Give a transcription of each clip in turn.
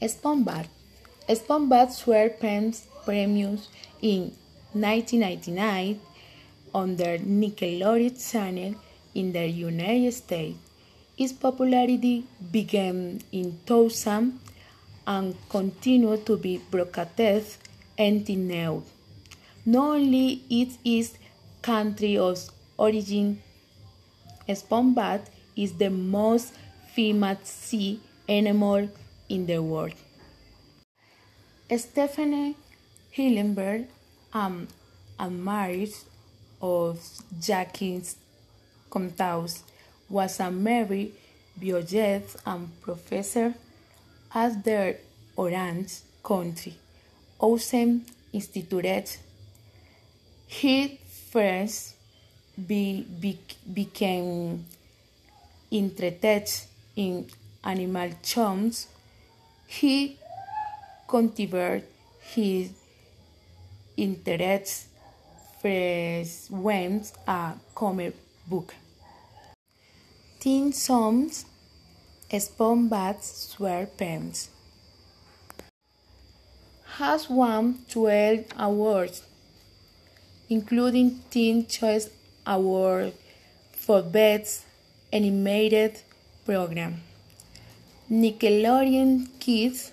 SpongeBob. SpongeBob SquarePants premiums in 1999 on their Nickelodeon channel in the United States. Its popularity began in 2000 and continued to be broadcast until now. Not only it is country of origin, SpongeBob is the most famous sea animal in the world. Stephen Hillenburg um, admired of Jacques Cousteau was a married biologist and professor at the Orange County Ocean Institute. He first be, be, became interested in animal charms. He continued his interests first when a comic book. Teen Songs SpongeBob SquarePants has won 12 awards, including Teen Choice Award for Best Animated Program, Nickelodeon Kids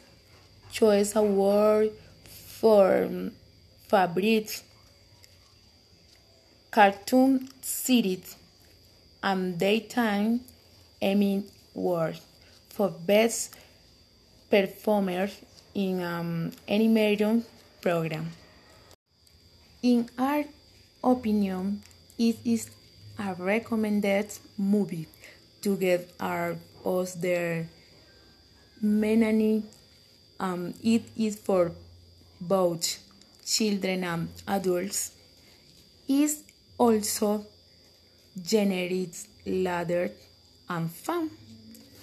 Choice Award for Favorite Cartoon Series and Daytime Emmy Award for Best Performer in um, an Animated Program. In our opinion, it is a recommended movie to get our us there. Many um, it is for both children and adults. It also generates ladder and fun.